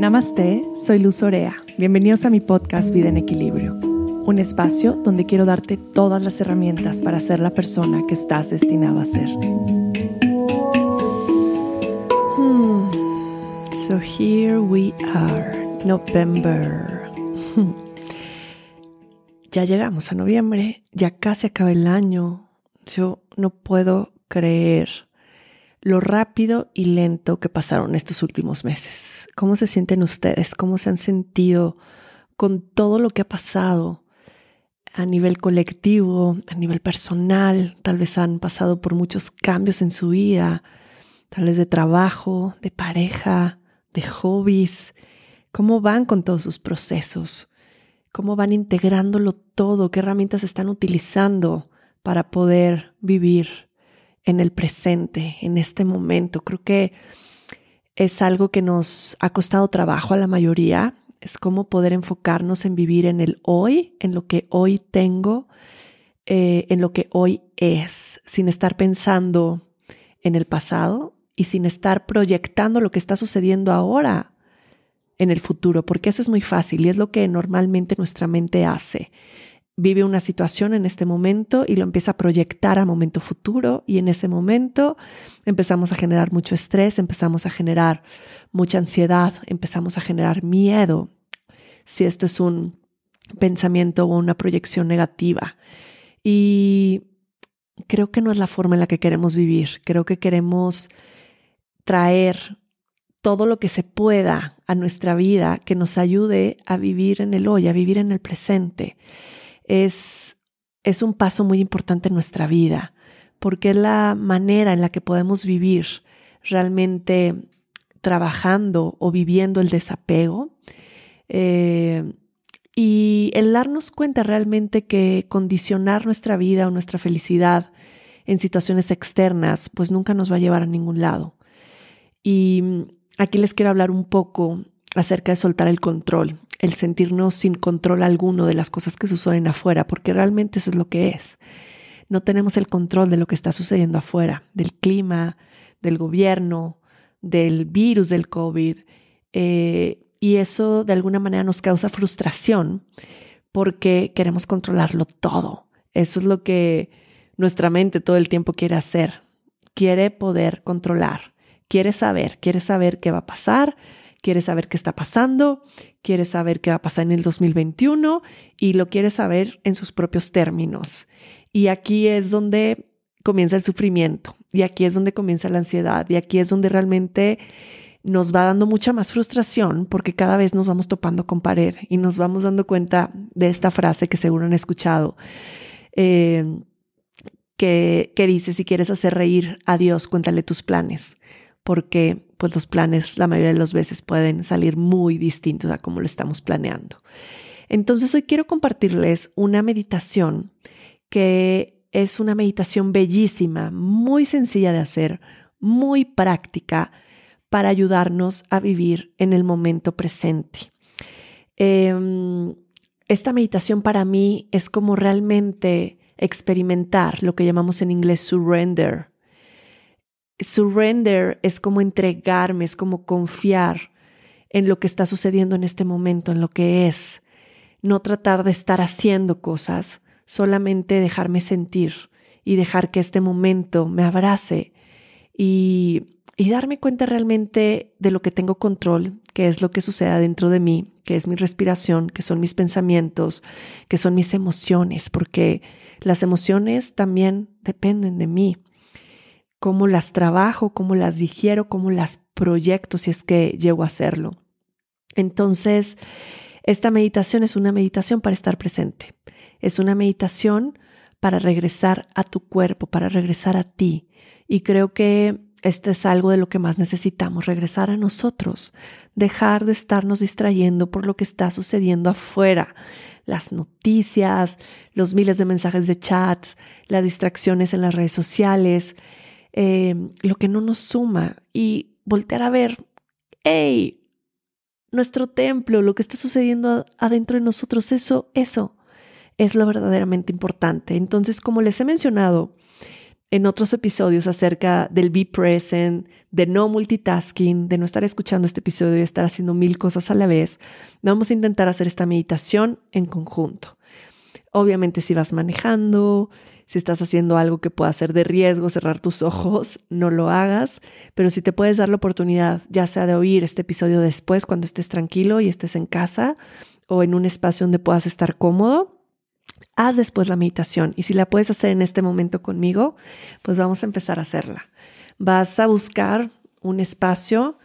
Namaste, soy Luz Orea. Bienvenidos a mi podcast Vida en Equilibrio, un espacio donde quiero darte todas las herramientas para ser la persona que estás destinado a ser. Hmm. So here we are, November. Ya llegamos a noviembre, ya casi acaba el año. Yo no puedo creer lo rápido y lento que pasaron estos últimos meses. ¿Cómo se sienten ustedes? ¿Cómo se han sentido con todo lo que ha pasado a nivel colectivo, a nivel personal? Tal vez han pasado por muchos cambios en su vida, tal vez de trabajo, de pareja, de hobbies. ¿Cómo van con todos sus procesos? ¿Cómo van integrándolo todo? ¿Qué herramientas están utilizando para poder vivir en el presente, en este momento. Creo que es algo que nos ha costado trabajo a la mayoría. Es como poder enfocarnos en vivir en el hoy, en lo que hoy tengo, eh, en lo que hoy es, sin estar pensando en el pasado y sin estar proyectando lo que está sucediendo ahora en el futuro, porque eso es muy fácil y es lo que normalmente nuestra mente hace vive una situación en este momento y lo empieza a proyectar a momento futuro y en ese momento empezamos a generar mucho estrés, empezamos a generar mucha ansiedad, empezamos a generar miedo, si esto es un pensamiento o una proyección negativa. Y creo que no es la forma en la que queremos vivir, creo que queremos traer todo lo que se pueda a nuestra vida que nos ayude a vivir en el hoy, a vivir en el presente es, es un paso muy importante en nuestra vida, porque es la manera en la que podemos vivir realmente trabajando o viviendo el desapego. Eh, y el darnos cuenta realmente que condicionar nuestra vida o nuestra felicidad en situaciones externas, pues nunca nos va a llevar a ningún lado. Y aquí les quiero hablar un poco acerca de soltar el control el sentirnos sin control alguno de las cosas que suceden afuera, porque realmente eso es lo que es. No tenemos el control de lo que está sucediendo afuera, del clima, del gobierno, del virus del COVID. Eh, y eso de alguna manera nos causa frustración porque queremos controlarlo todo. Eso es lo que nuestra mente todo el tiempo quiere hacer. Quiere poder controlar, quiere saber, quiere saber qué va a pasar, quiere saber qué está pasando, quiere saber qué va a pasar en el 2021 y lo quiere saber en sus propios términos. Y aquí es donde comienza el sufrimiento y aquí es donde comienza la ansiedad y aquí es donde realmente nos va dando mucha más frustración porque cada vez nos vamos topando con pared y nos vamos dando cuenta de esta frase que seguro han escuchado. Eh, que, que dice, si quieres hacer reír a Dios, cuéntale tus planes porque pues los planes la mayoría de las veces pueden salir muy distintos a como lo estamos planeando. Entonces hoy quiero compartirles una meditación que es una meditación bellísima, muy sencilla de hacer, muy práctica para ayudarnos a vivir en el momento presente. Em, esta meditación para mí es como realmente experimentar lo que llamamos en inglés surrender, surrender es como entregarme, es como confiar en lo que está sucediendo en este momento, en lo que es. No tratar de estar haciendo cosas, solamente dejarme sentir y dejar que este momento me abrace y, y darme cuenta realmente de lo que tengo control, que es lo que sucede dentro de mí, que es mi respiración, que son mis pensamientos, que son mis emociones, porque las emociones también dependen de mí cómo las trabajo, cómo las digiero, cómo las proyecto si es que llego a hacerlo. Entonces, esta meditación es una meditación para estar presente. Es una meditación para regresar a tu cuerpo, para regresar a ti. Y creo que esto es algo de lo que más necesitamos, regresar a nosotros, dejar de estarnos distrayendo por lo que está sucediendo afuera, las noticias, los miles de mensajes de chats, las distracciones en las redes sociales, eh, lo que no nos suma y voltear a ver, hey, nuestro templo, lo que está sucediendo adentro de nosotros, eso, eso es lo verdaderamente importante. Entonces, como les he mencionado en otros episodios acerca del be present, de no multitasking, de no estar escuchando este episodio y estar haciendo mil cosas a la vez, vamos a intentar hacer esta meditación en conjunto. Obviamente si vas manejando, si estás haciendo algo que pueda ser de riesgo, cerrar tus ojos, no lo hagas, pero si te puedes dar la oportunidad, ya sea de oír este episodio después cuando estés tranquilo y estés en casa o en un espacio donde puedas estar cómodo, haz después la meditación y si la puedes hacer en este momento conmigo, pues vamos a empezar a hacerla. Vas a buscar un espacio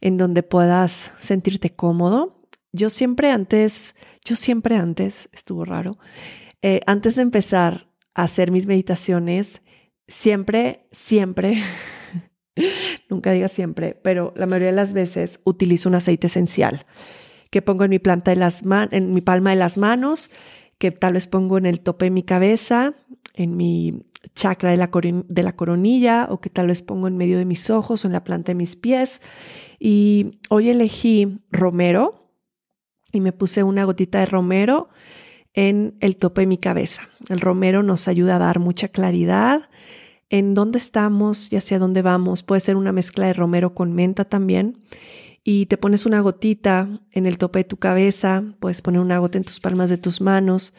en donde puedas sentirte cómodo. Yo siempre antes, yo siempre antes, estuvo raro, eh, antes de empezar hacer mis meditaciones, siempre, siempre, nunca diga siempre, pero la mayoría de las veces utilizo un aceite esencial que pongo en mi planta de las en mi palma de las manos que tal vez pongo en el tope de mi cabeza, en mi chakra de la, de la coronilla o que tal vez pongo en medio de mis ojos o en la planta de mis pies. Y hoy elegí romero y me puse una gotita de romero en el tope de mi cabeza. El romero nos ayuda a dar mucha claridad en dónde estamos y hacia dónde vamos. Puede ser una mezcla de romero con menta también y te pones una gotita en el tope de tu cabeza, puedes poner una gota en tus palmas de tus manos,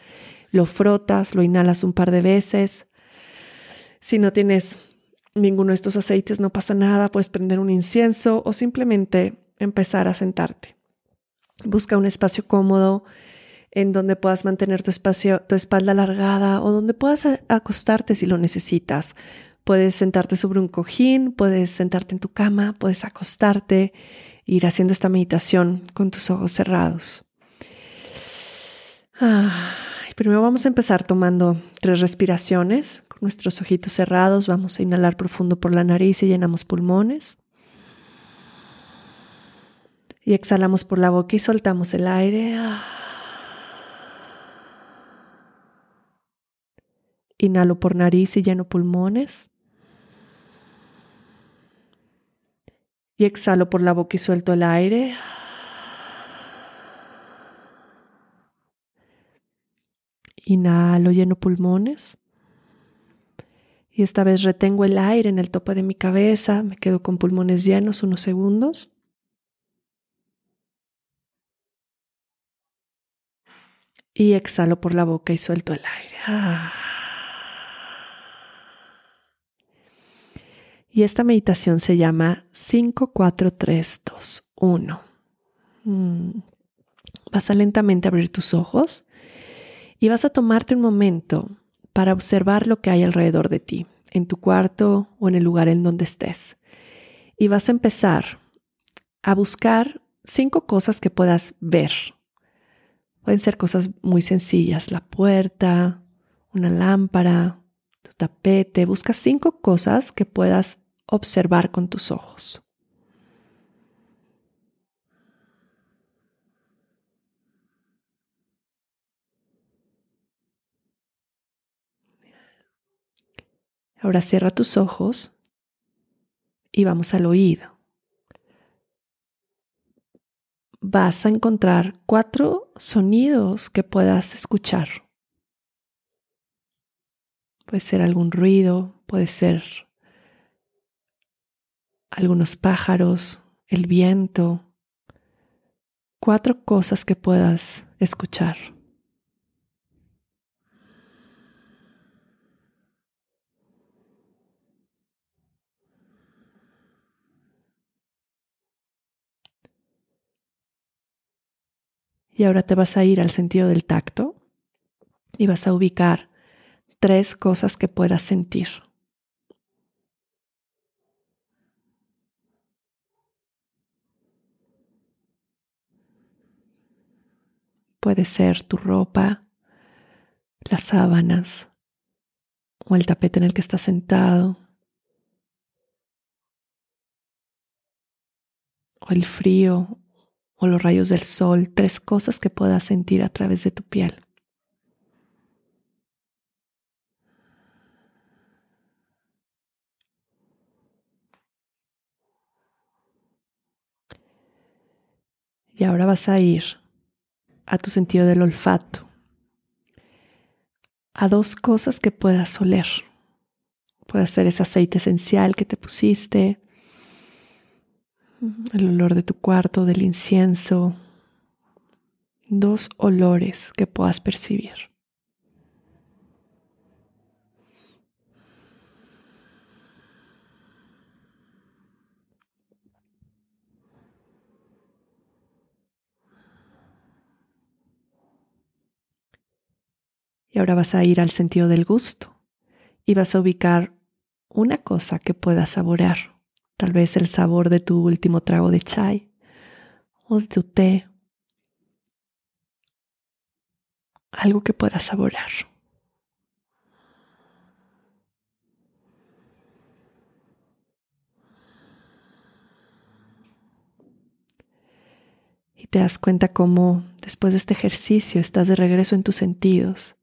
lo frotas, lo inhalas un par de veces. Si no tienes ninguno de estos aceites, no pasa nada, puedes prender un incienso o simplemente empezar a sentarte. Busca un espacio cómodo en donde puedas mantener tu espacio, tu espalda alargada o donde puedas acostarte si lo necesitas. Puedes sentarte sobre un cojín, puedes sentarte en tu cama, puedes acostarte ir haciendo esta meditación con tus ojos cerrados. primero vamos a empezar tomando tres respiraciones. Con nuestros ojitos cerrados vamos a inhalar profundo por la nariz y llenamos pulmones. Y exhalamos por la boca y soltamos el aire. Inhalo por nariz y lleno pulmones. Y exhalo por la boca y suelto el aire. Inhalo, lleno pulmones. Y esta vez retengo el aire en el tope de mi cabeza. Me quedo con pulmones llenos unos segundos. Y exhalo por la boca y suelto el aire. Ah. Y esta meditación se llama 5, 4, 3, 2, 1. Vas a lentamente abrir tus ojos y vas a tomarte un momento para observar lo que hay alrededor de ti, en tu cuarto o en el lugar en donde estés. Y vas a empezar a buscar cinco cosas que puedas ver. Pueden ser cosas muy sencillas, la puerta, una lámpara, tu tapete. Busca cinco cosas que puedas observar con tus ojos. Ahora cierra tus ojos y vamos al oído. Vas a encontrar cuatro sonidos que puedas escuchar. Puede ser algún ruido, puede ser algunos pájaros, el viento, cuatro cosas que puedas escuchar. Y ahora te vas a ir al sentido del tacto y vas a ubicar tres cosas que puedas sentir. Puede ser tu ropa, las sábanas o el tapete en el que estás sentado o el frío o los rayos del sol, tres cosas que puedas sentir a través de tu piel. Y ahora vas a ir a tu sentido del olfato, a dos cosas que puedas oler. Puede ser ese aceite esencial que te pusiste, el olor de tu cuarto, del incienso, dos olores que puedas percibir. Y ahora vas a ir al sentido del gusto y vas a ubicar una cosa que puedas saborear. Tal vez el sabor de tu último trago de chai o de tu té. Algo que puedas saborear. Y te das cuenta cómo después de este ejercicio estás de regreso en tus sentidos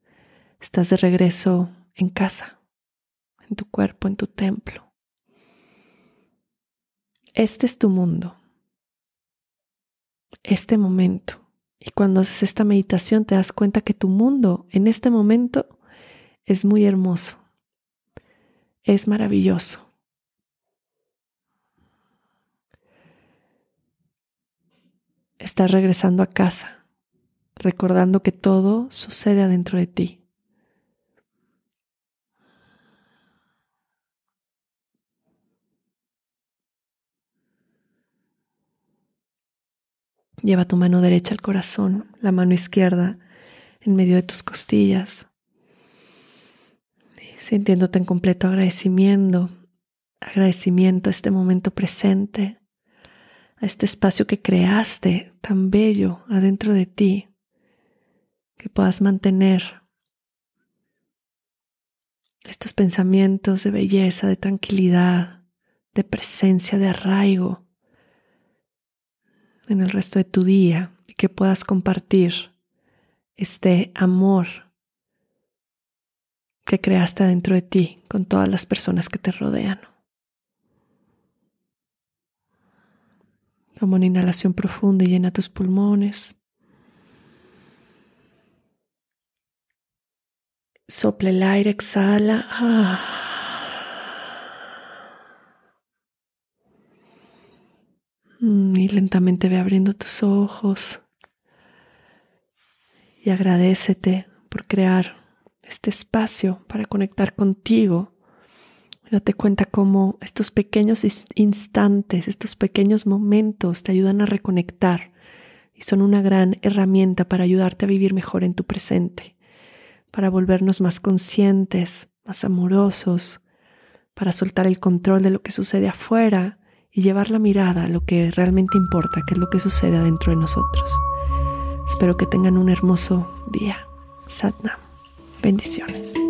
Estás de regreso en casa, en tu cuerpo, en tu templo. Este es tu mundo, este momento. Y cuando haces esta meditación te das cuenta que tu mundo en este momento es muy hermoso, es maravilloso. Estás regresando a casa, recordando que todo sucede adentro de ti. Lleva tu mano derecha al corazón, la mano izquierda en medio de tus costillas, sintiéndote en completo agradecimiento, agradecimiento a este momento presente, a este espacio que creaste tan bello adentro de ti, que puedas mantener estos pensamientos de belleza, de tranquilidad, de presencia, de arraigo en el resto de tu día y que puedas compartir este amor que creaste dentro de ti con todas las personas que te rodean. Toma una inhalación profunda y llena tus pulmones. Sopla el aire, exhala. Ah. Y lentamente ve abriendo tus ojos y agradecete por crear este espacio para conectar contigo. Date cuenta cómo estos pequeños instantes, estos pequeños momentos te ayudan a reconectar y son una gran herramienta para ayudarte a vivir mejor en tu presente, para volvernos más conscientes, más amorosos, para soltar el control de lo que sucede afuera y llevar la mirada a lo que realmente importa, que es lo que sucede dentro de nosotros. Espero que tengan un hermoso día. Satnam. Bendiciones.